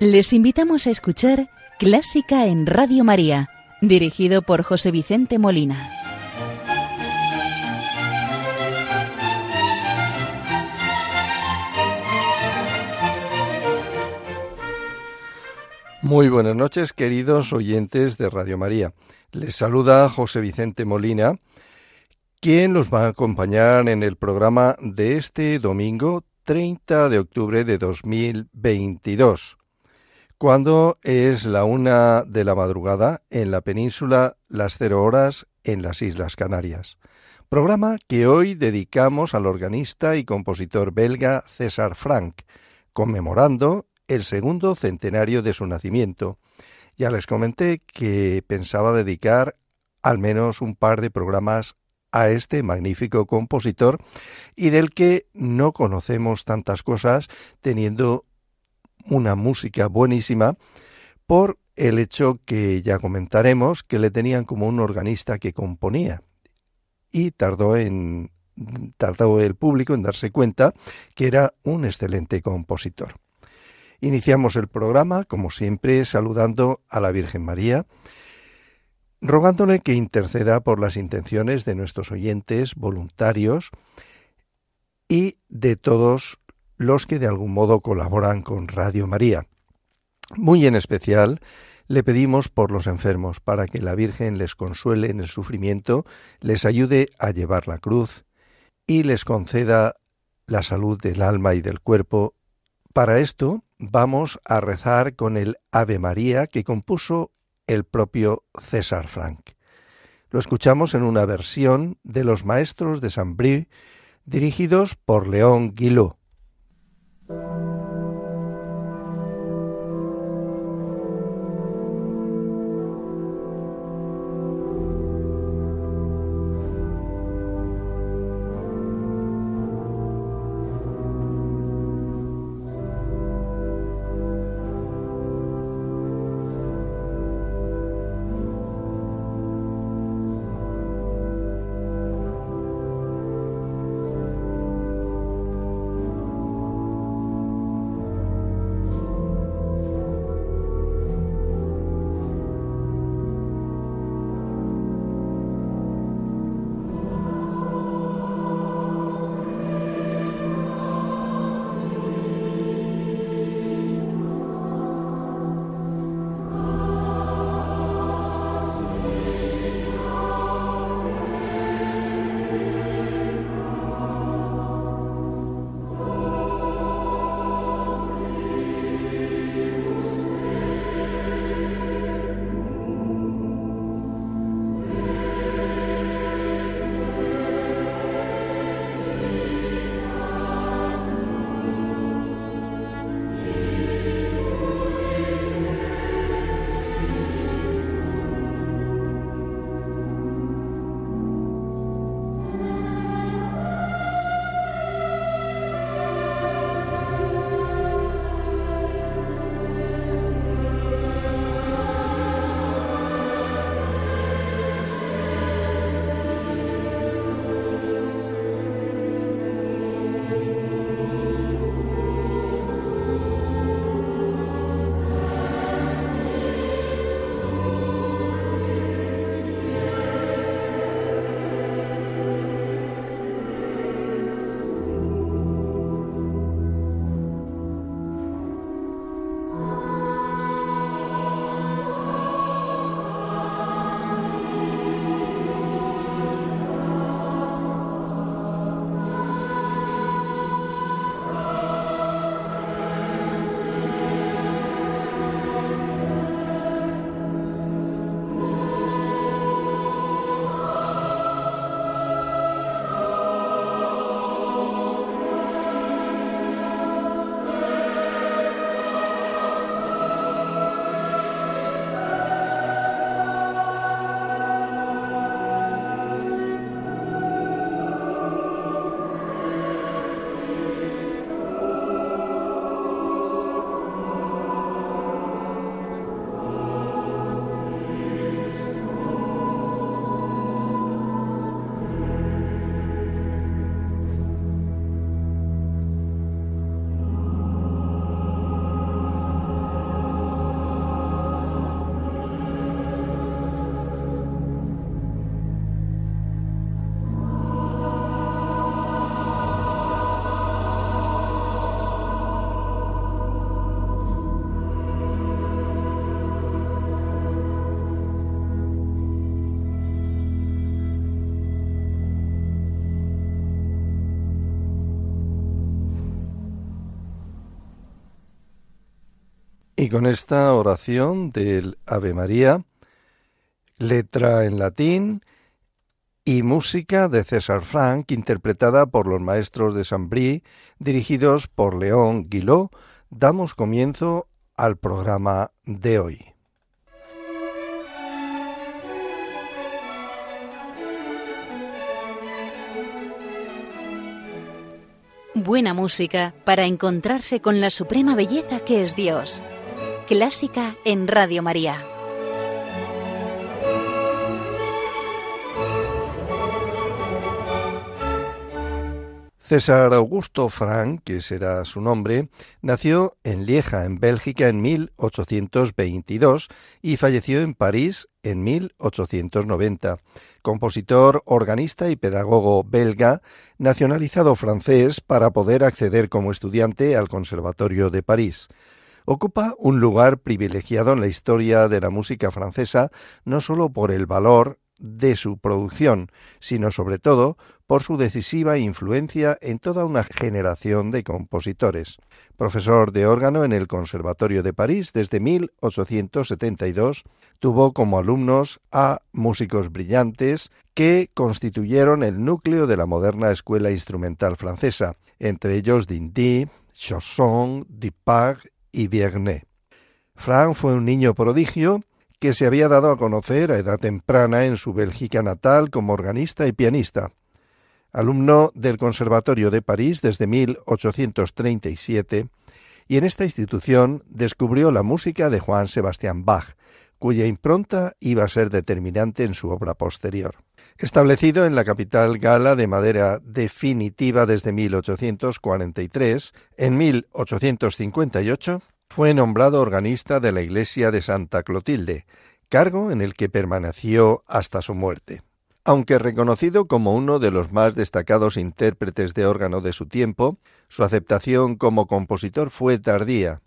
Les invitamos a escuchar Clásica en Radio María, dirigido por José Vicente Molina. Muy buenas noches, queridos oyentes de Radio María. Les saluda José Vicente Molina, quien los va a acompañar en el programa de este domingo 30 de octubre de 2022 cuando es la una de la madrugada en la península, las cero horas en las Islas Canarias. Programa que hoy dedicamos al organista y compositor belga César Frank, conmemorando el segundo centenario de su nacimiento. Ya les comenté que pensaba dedicar al menos un par de programas a este magnífico compositor y del que no conocemos tantas cosas teniendo una música buenísima por el hecho que ya comentaremos que le tenían como un organista que componía y tardó en tardó el público en darse cuenta que era un excelente compositor. Iniciamos el programa, como siempre, saludando a la Virgen María, rogándole que interceda por las intenciones de nuestros oyentes voluntarios y de todos los que de algún modo colaboran con Radio María. Muy en especial, le pedimos por los enfermos, para que la Virgen les consuele en el sufrimiento, les ayude a llevar la cruz y les conceda la salud del alma y del cuerpo. Para esto vamos a rezar con el Ave María que compuso el propio César Frank. Lo escuchamos en una versión de los maestros de Saint-Brie dirigidos por León Guillot. Thank you. Y con esta oración del Ave María, letra en latín y música de César Frank, interpretada por los maestros de Saint-Brie, dirigidos por León Guiló, damos comienzo al programa de hoy. Buena música para encontrarse con la suprema belleza que es Dios. Clásica en Radio María. César Augusto Frank, que será su nombre, nació en Lieja, en Bélgica, en 1822 y falleció en París en 1890. Compositor, organista y pedagogo belga, nacionalizado francés para poder acceder como estudiante al Conservatorio de París. Ocupa un lugar privilegiado en la historia de la música francesa no solo por el valor de su producción, sino sobre todo por su decisiva influencia en toda una generación de compositores. Profesor de órgano en el Conservatorio de París desde 1872, tuvo como alumnos a músicos brillantes que constituyeron el núcleo de la moderna escuela instrumental francesa, entre ellos Dindy, Chausson, Dipag y. Frank fue un niño prodigio que se había dado a conocer a edad temprana en su Bélgica natal como organista y pianista. Alumno del Conservatorio de París desde 1837, y en esta institución descubrió la música de Juan Sebastián Bach, cuya impronta iba a ser determinante en su obra posterior. Establecido en la capital gala de madera definitiva desde 1843, en 1858 fue nombrado organista de la iglesia de Santa Clotilde, cargo en el que permaneció hasta su muerte. Aunque reconocido como uno de los más destacados intérpretes de órgano de su tiempo, su aceptación como compositor fue tardía,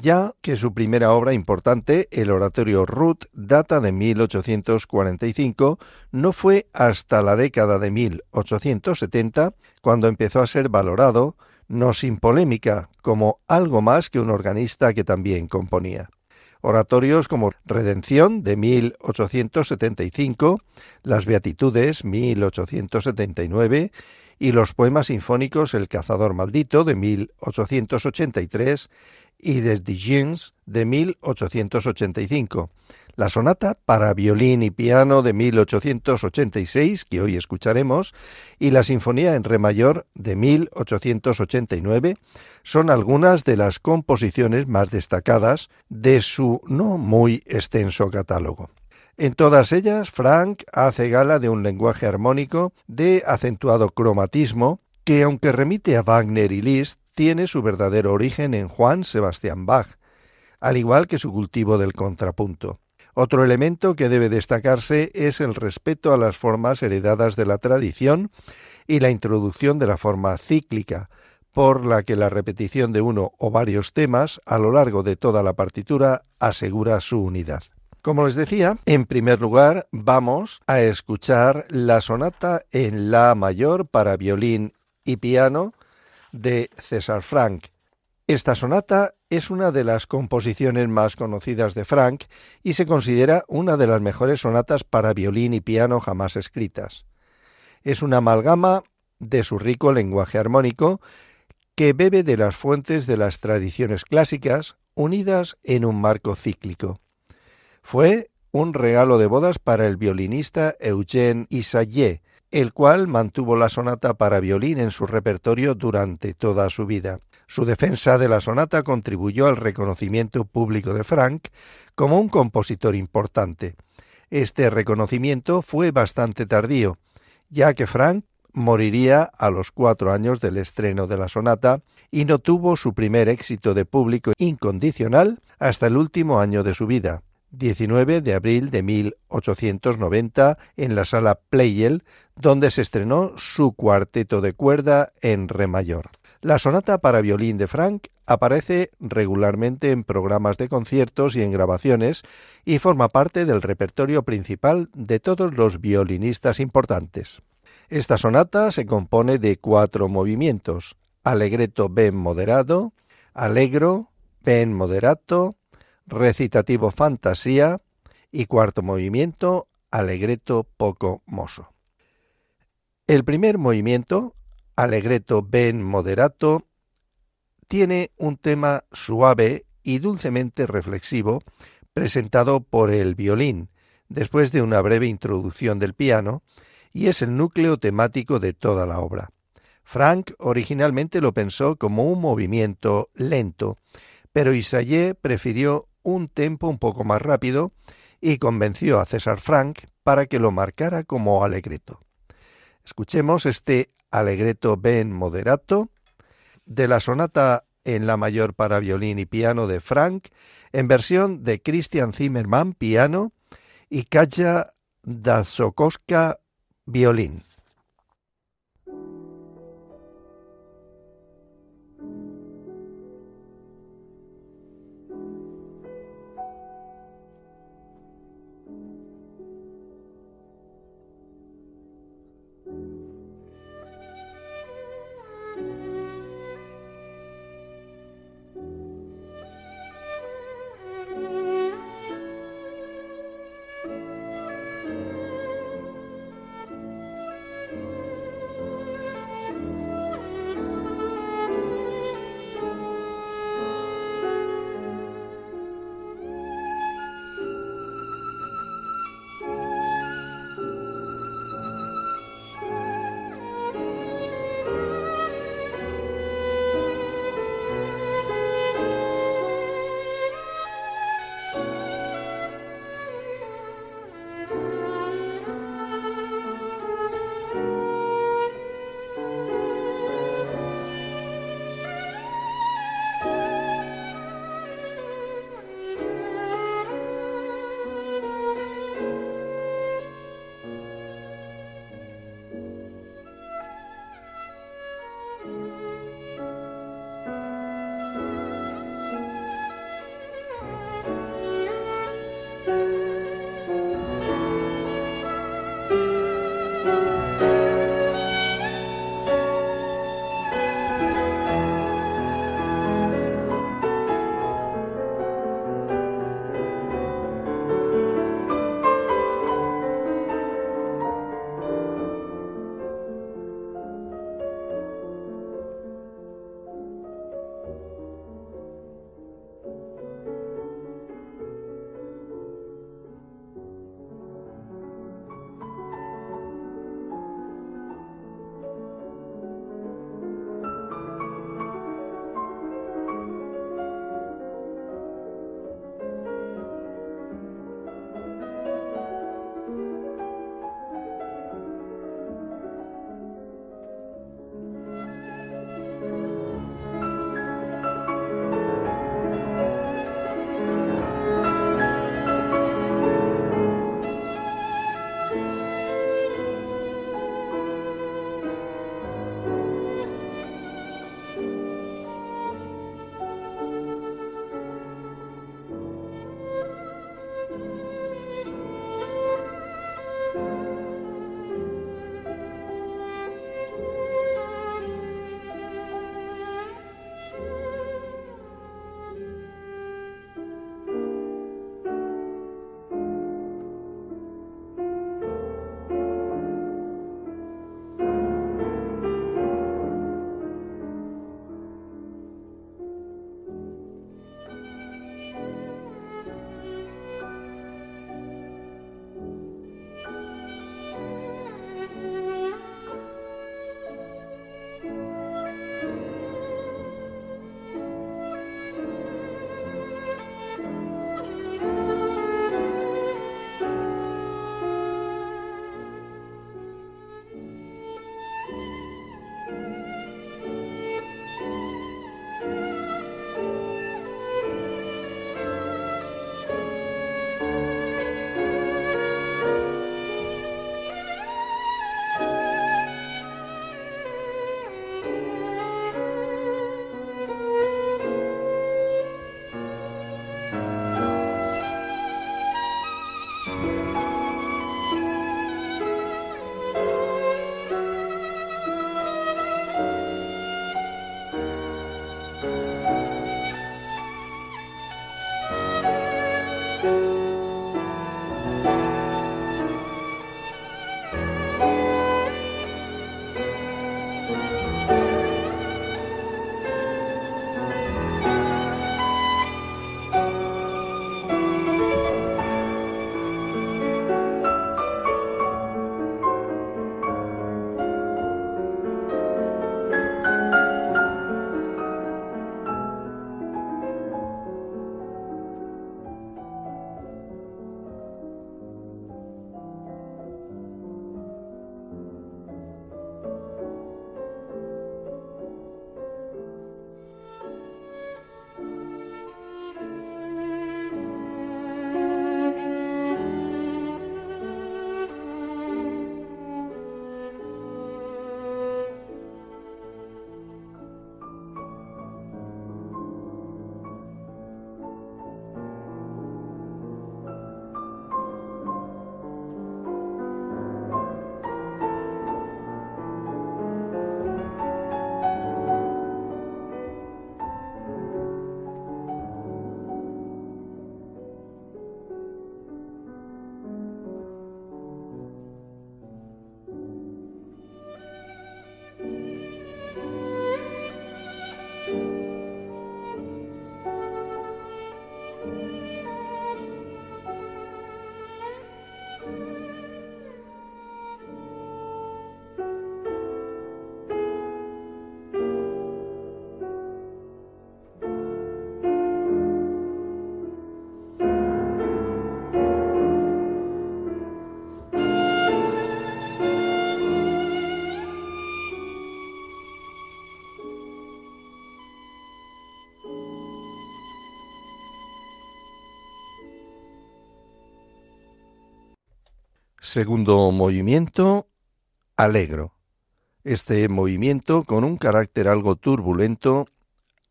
ya que su primera obra importante, el oratorio Ruth, data de 1845, no fue hasta la década de 1870 cuando empezó a ser valorado no sin polémica, como algo más que un organista que también componía. Oratorios como Redención de 1875, Las Beatitudes 1879 y los poemas sinfónicos El cazador maldito de 1883 y Jeans de 1885 la sonata para violín y piano de 1886, que hoy escucharemos, y la sinfonía en re mayor de 1889 son algunas de las composiciones más destacadas de su no muy extenso catálogo. En todas ellas, Frank hace gala de un lenguaje armónico de acentuado cromatismo que, aunque remite a Wagner y Liszt, tiene su verdadero origen en Juan Sebastián Bach, al igual que su cultivo del contrapunto. Otro elemento que debe destacarse es el respeto a las formas heredadas de la tradición y la introducción de la forma cíclica, por la que la repetición de uno o varios temas a lo largo de toda la partitura asegura su unidad. Como les decía, en primer lugar vamos a escuchar la sonata en La mayor para violín y piano de César Frank. Esta sonata es una de las composiciones más conocidas de Frank y se considera una de las mejores sonatas para violín y piano jamás escritas. Es una amalgama de su rico lenguaje armónico que bebe de las fuentes de las tradiciones clásicas unidas en un marco cíclico. Fue un regalo de bodas para el violinista Eugène Isayé, el cual mantuvo la sonata para violín en su repertorio durante toda su vida. Su defensa de la sonata contribuyó al reconocimiento público de Frank como un compositor importante. Este reconocimiento fue bastante tardío, ya que Frank moriría a los cuatro años del estreno de la sonata y no tuvo su primer éxito de público incondicional hasta el último año de su vida, 19 de abril de 1890, en la sala Pleyel, donde se estrenó su cuarteto de cuerda en re mayor. La sonata para violín de Frank aparece regularmente en programas de conciertos y en grabaciones y forma parte del repertorio principal de todos los violinistas importantes. Esta sonata se compone de cuatro movimientos: allegretto ben moderado, allegro, ben moderato, recitativo fantasía y cuarto movimiento alegreto poco mozo. El primer movimiento, alegreto ben moderato, tiene un tema suave y dulcemente reflexivo presentado por el violín, después de una breve introducción del piano, y es el núcleo temático de toda la obra. Frank originalmente lo pensó como un movimiento lento, pero Isayé prefirió un tempo un poco más rápido y convenció a César Frank para que lo marcara como alegreto. Escuchemos este alegreto ben moderato de la sonata en la mayor para violín y piano de Frank en versión de Christian Zimmermann piano y Kaja Dasokoska violín. Segundo movimiento, alegro. Este movimiento, con un carácter algo turbulento,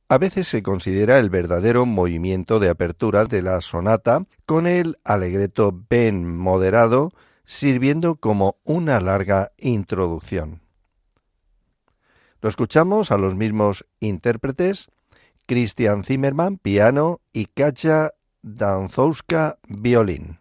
a veces se considera el verdadero movimiento de apertura de la sonata, con el alegreto ben moderado sirviendo como una larga introducción. Lo escuchamos a los mismos intérpretes, Christian Zimmermann, piano, y Kasia Danzowska, violín.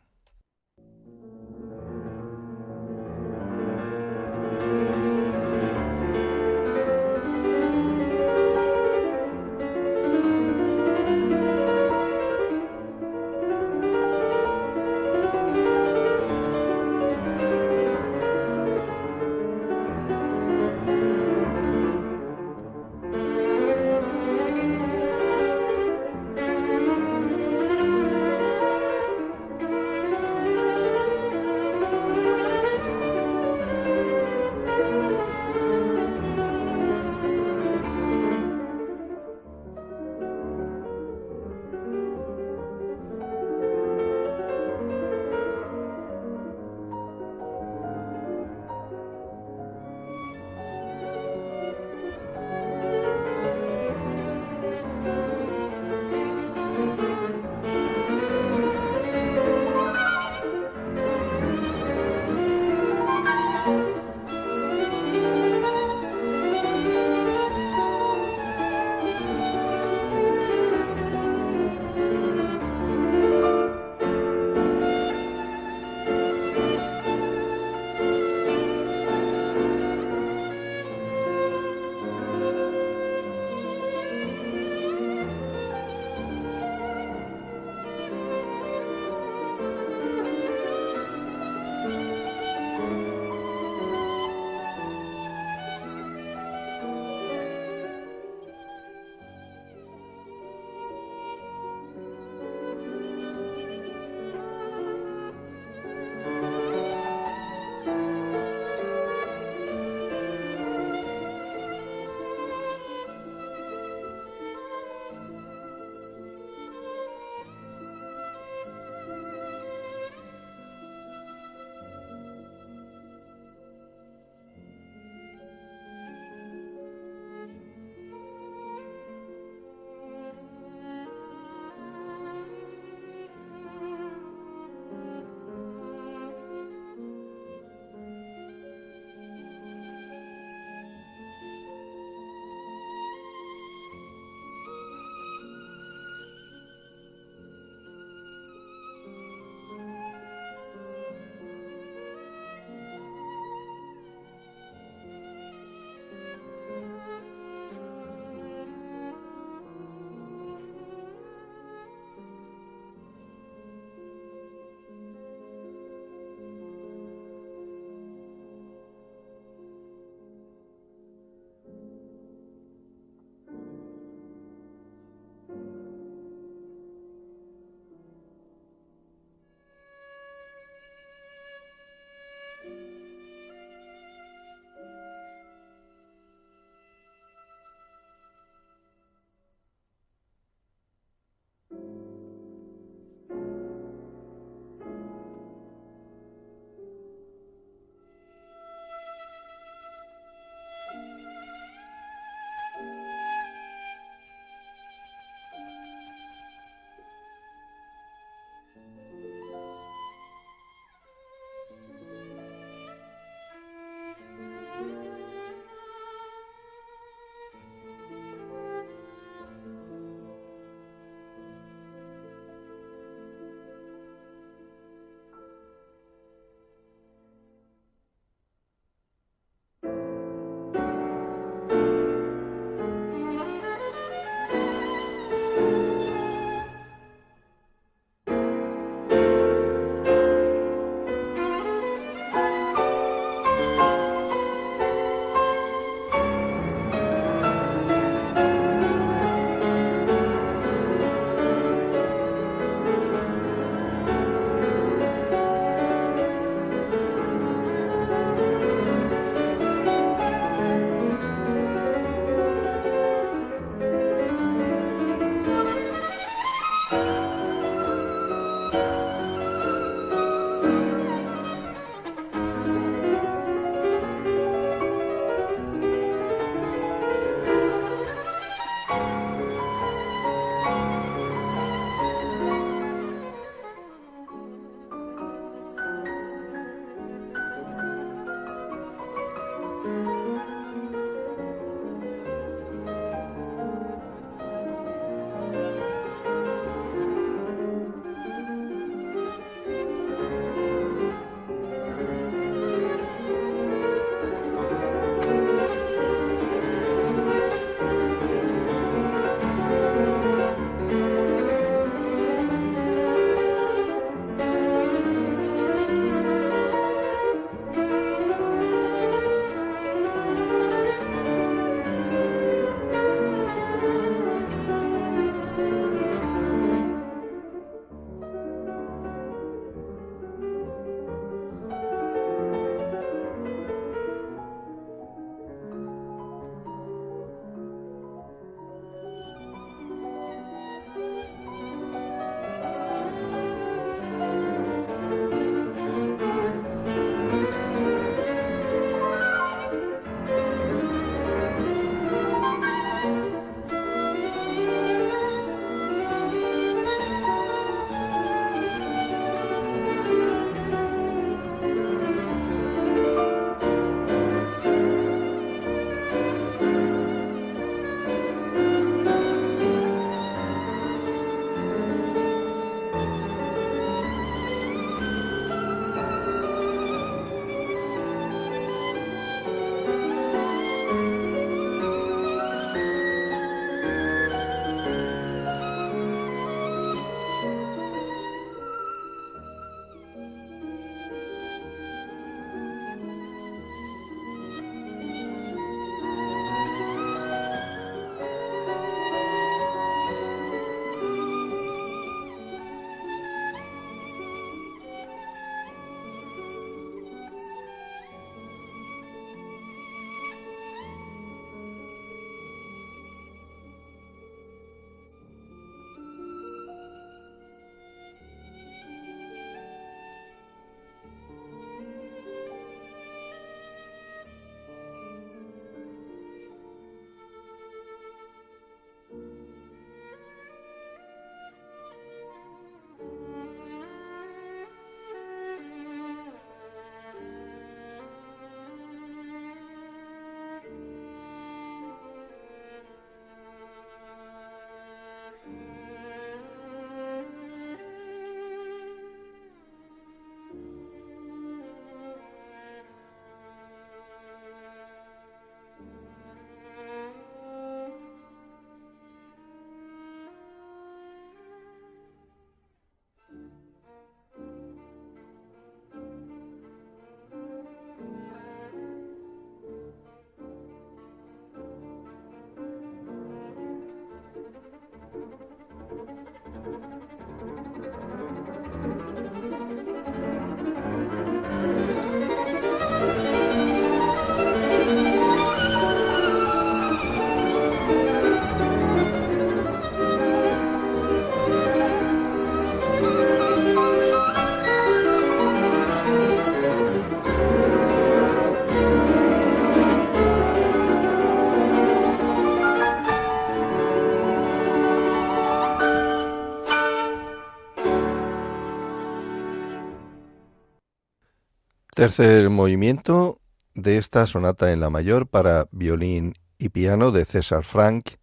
Tercer movimiento de esta sonata en la mayor para violín y piano de César Frank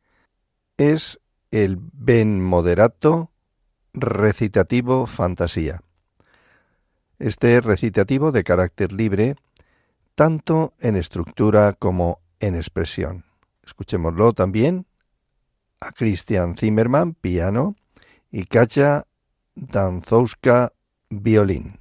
es el Ben moderato recitativo fantasía. Este recitativo de carácter libre, tanto en estructura como en expresión. Escuchémoslo también a Christian Zimmermann, piano, y Kasia Danzowska, violín.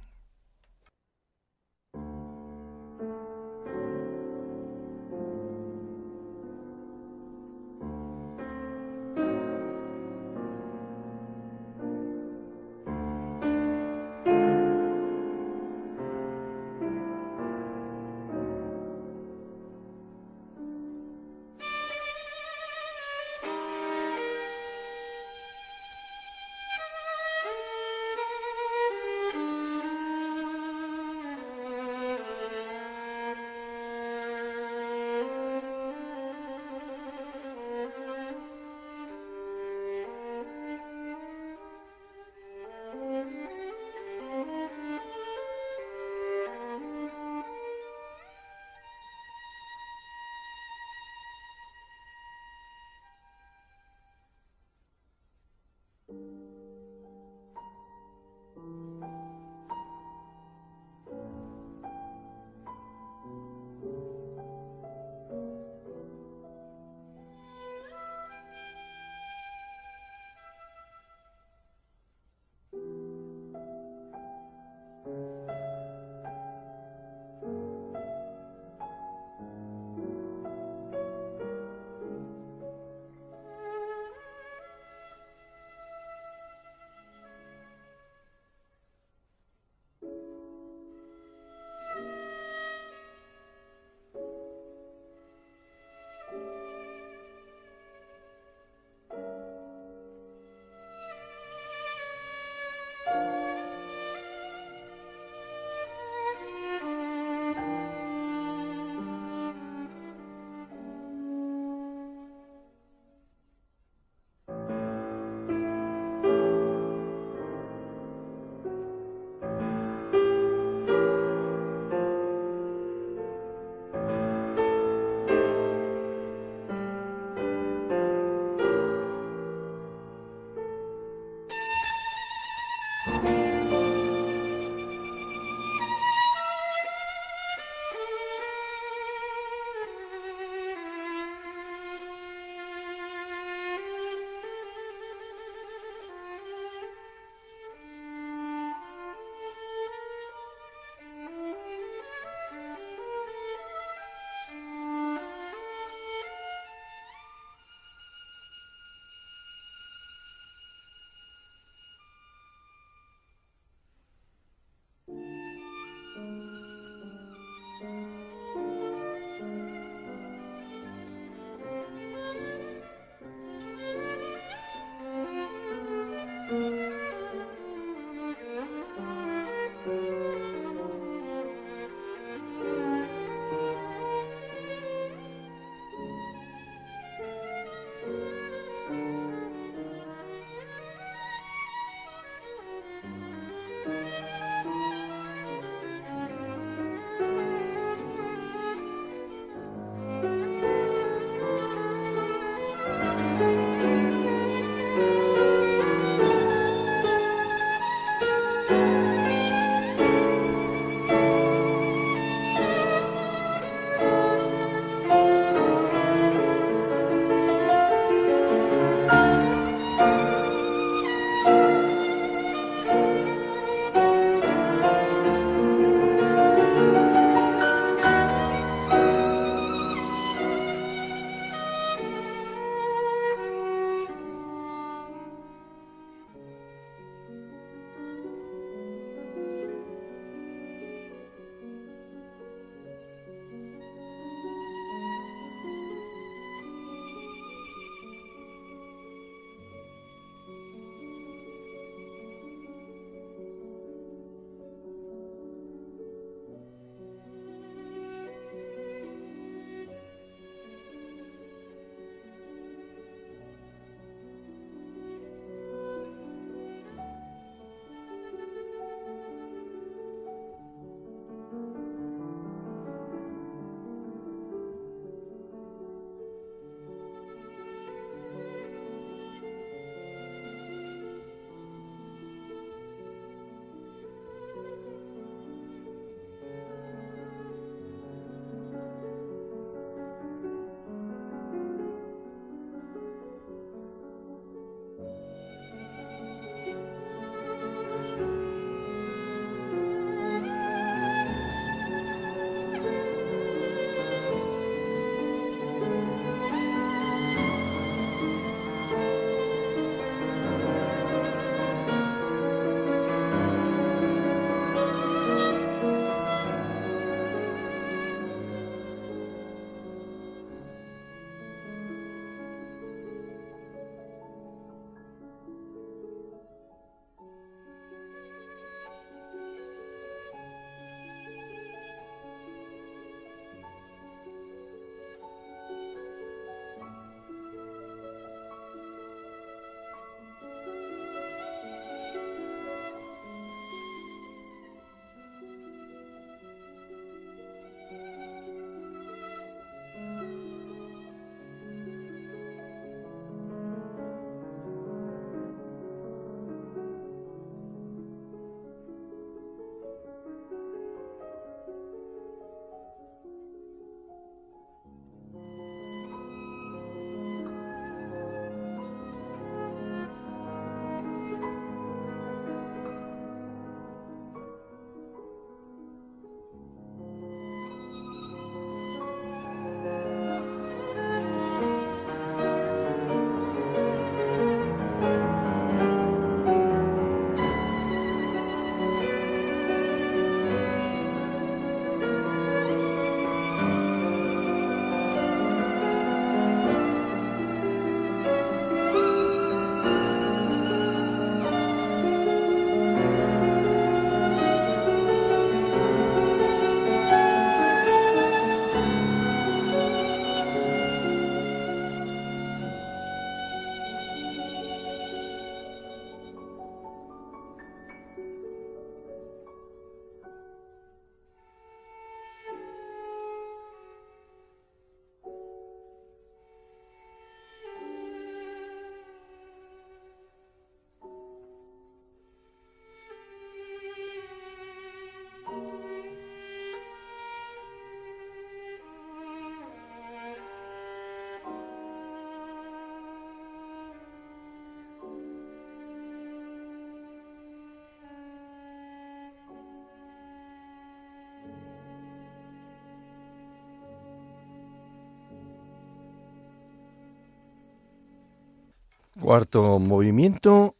Cuarto movimiento,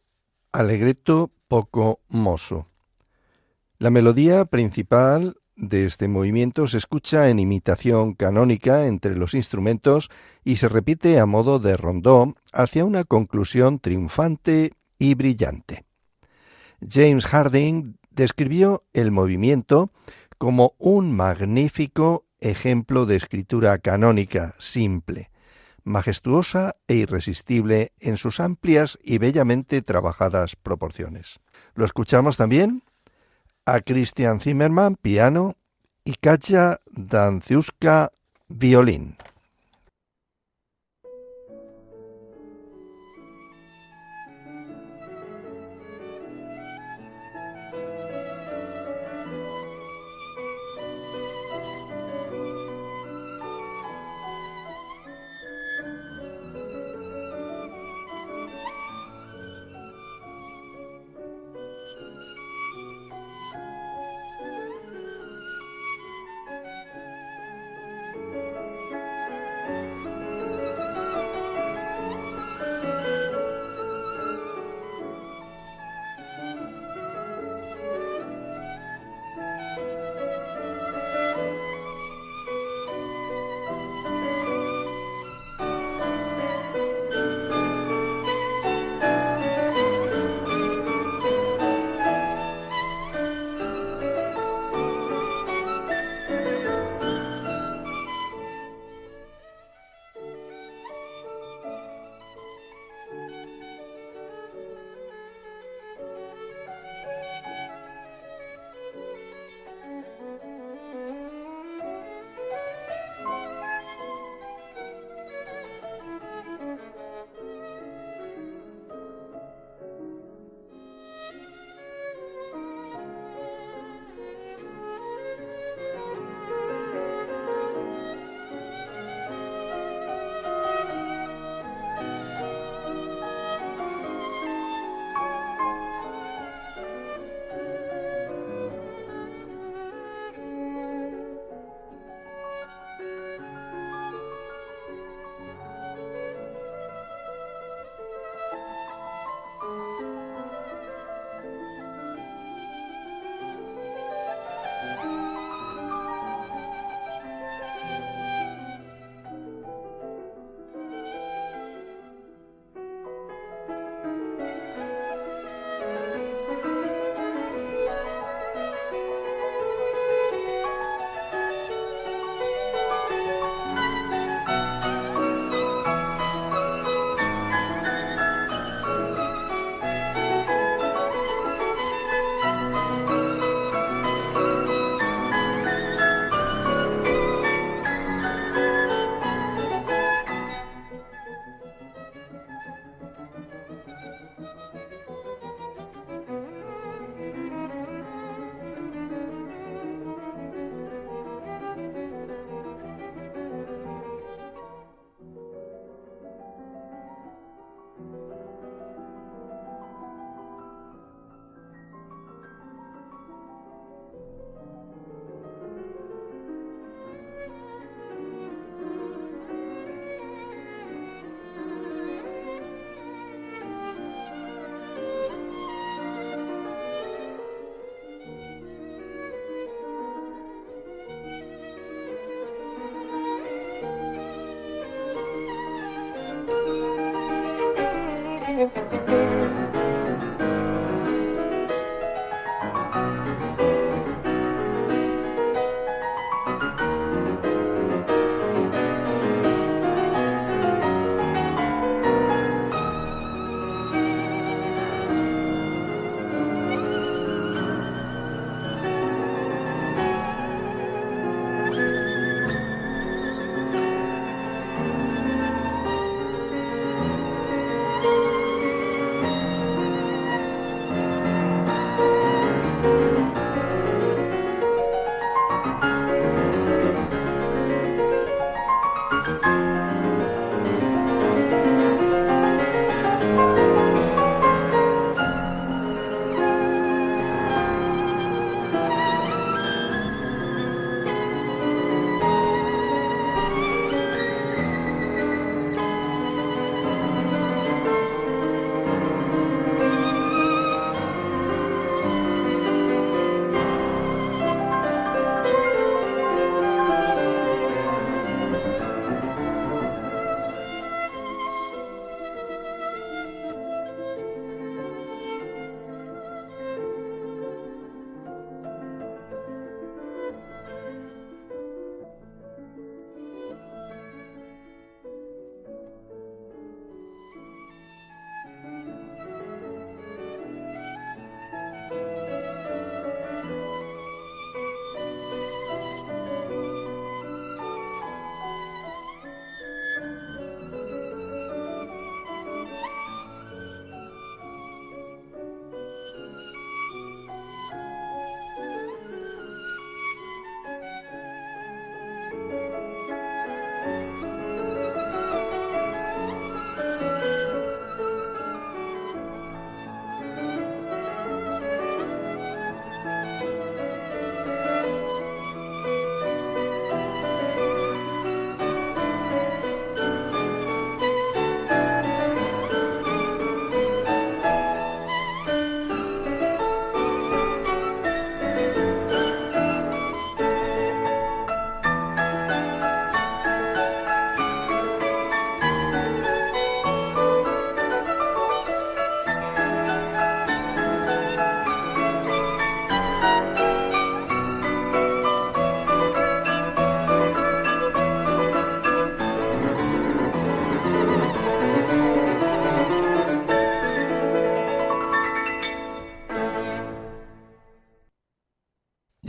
alegreto poco mozo. La melodía principal de este movimiento se escucha en imitación canónica entre los instrumentos y se repite a modo de rondó hacia una conclusión triunfante y brillante. James Harding describió el movimiento como un magnífico ejemplo de escritura canónica simple, majestuosa e irresistible en sus amplias y bellamente trabajadas proporciones. Lo escuchamos también a Christian Zimmermann, piano, y Katja Danciuska, violín.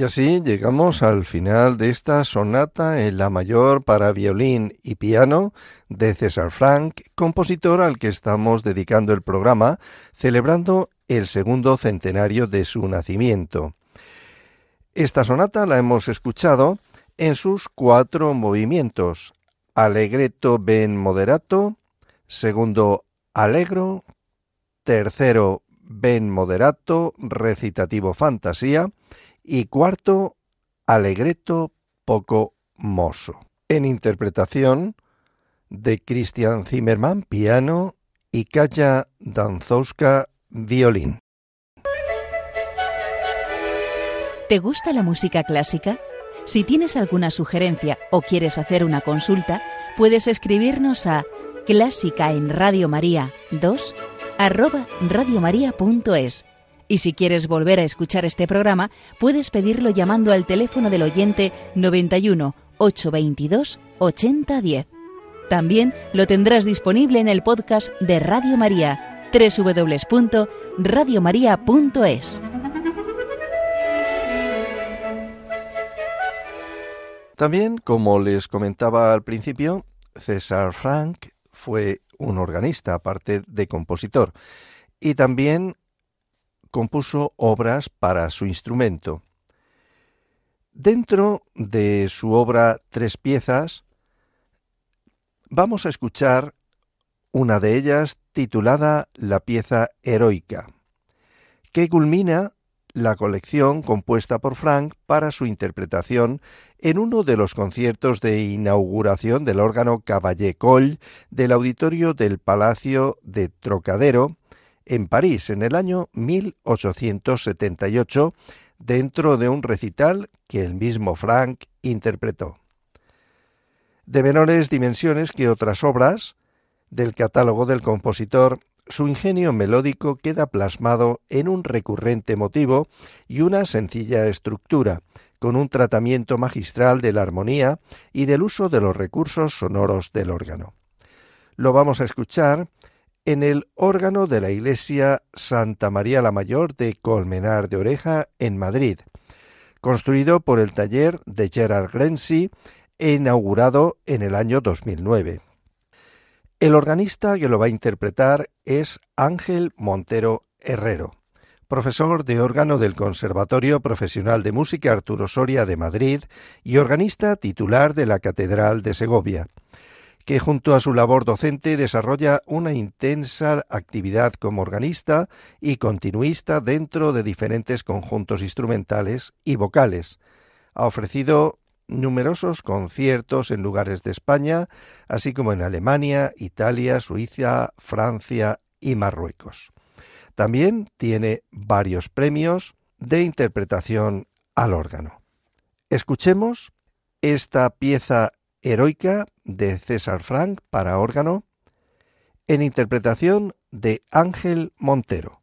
Y así llegamos al final de esta sonata en la mayor para violín y piano de César Frank, compositor al que estamos dedicando el programa, celebrando el segundo centenario de su nacimiento. Esta sonata la hemos escuchado en sus cuatro movimientos, Allegretto ben moderato, segundo Allegro, tercero ben moderato, recitativo fantasía, y cuarto, Alegreto poco mozo. En interpretación de Christian Zimmermann, piano, y Kaya Danzowska, violín. ¿Te gusta la música clásica? Si tienes alguna sugerencia o quieres hacer una consulta, puedes escribirnos a clásica en Radio María 2 arroba radiomaria.es y si quieres volver a escuchar este programa, puedes pedirlo llamando al teléfono del oyente 91 822 8010. También lo tendrás disponible en el podcast de Radio María, www.radiomaria.es. También, como les comentaba al principio, César Frank fue un organista, aparte de compositor, y también compuso obras para su instrumento. Dentro de su obra Tres piezas, vamos a escuchar una de ellas titulada La pieza heroica, que culmina la colección compuesta por Frank para su interpretación en uno de los conciertos de inauguración del órgano Cavallé Coll del auditorio del Palacio de Trocadero en París en el año 1878 dentro de un recital que el mismo Frank interpretó. De menores dimensiones que otras obras del catálogo del compositor, su ingenio melódico queda plasmado en un recurrente motivo y una sencilla estructura, con un tratamiento magistral de la armonía y del uso de los recursos sonoros del órgano. Lo vamos a escuchar en el órgano de la iglesia Santa María la Mayor de Colmenar de Oreja en Madrid, construido por el taller de Gerard Grenzi e inaugurado en el año 2009. El organista que lo va a interpretar es Ángel Montero Herrero, profesor de órgano del Conservatorio Profesional de Música Arturo Soria de Madrid y organista titular de la Catedral de Segovia que junto a su labor docente desarrolla una intensa actividad como organista y continuista dentro de diferentes conjuntos instrumentales y vocales. Ha ofrecido numerosos conciertos en lugares de España, así como en Alemania, Italia, Suiza, Francia y Marruecos. También tiene varios premios de interpretación al órgano. Escuchemos esta pieza heroica de César Frank para órgano, en interpretación de Ángel Montero.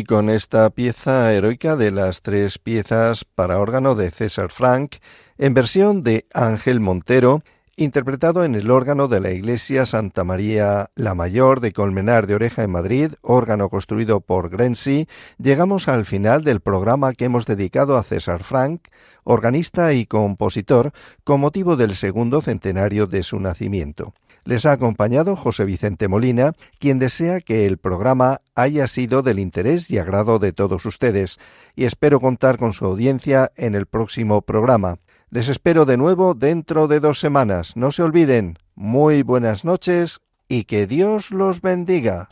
Y con esta pieza heroica de las tres piezas para órgano de César Frank, en versión de Ángel Montero, interpretado en el órgano de la Iglesia Santa María la Mayor de Colmenar de Oreja en Madrid, órgano construido por Grenzi, llegamos al final del programa que hemos dedicado a César Frank, organista y compositor, con motivo del segundo centenario de su nacimiento. Les ha acompañado José Vicente Molina, quien desea que el programa haya sido del interés y agrado de todos ustedes, y espero contar con su audiencia en el próximo programa. Les espero de nuevo dentro de dos semanas. No se olviden. Muy buenas noches y que Dios los bendiga.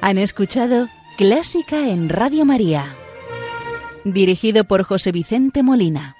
Han escuchado Clásica en Radio María, dirigido por José Vicente Molina.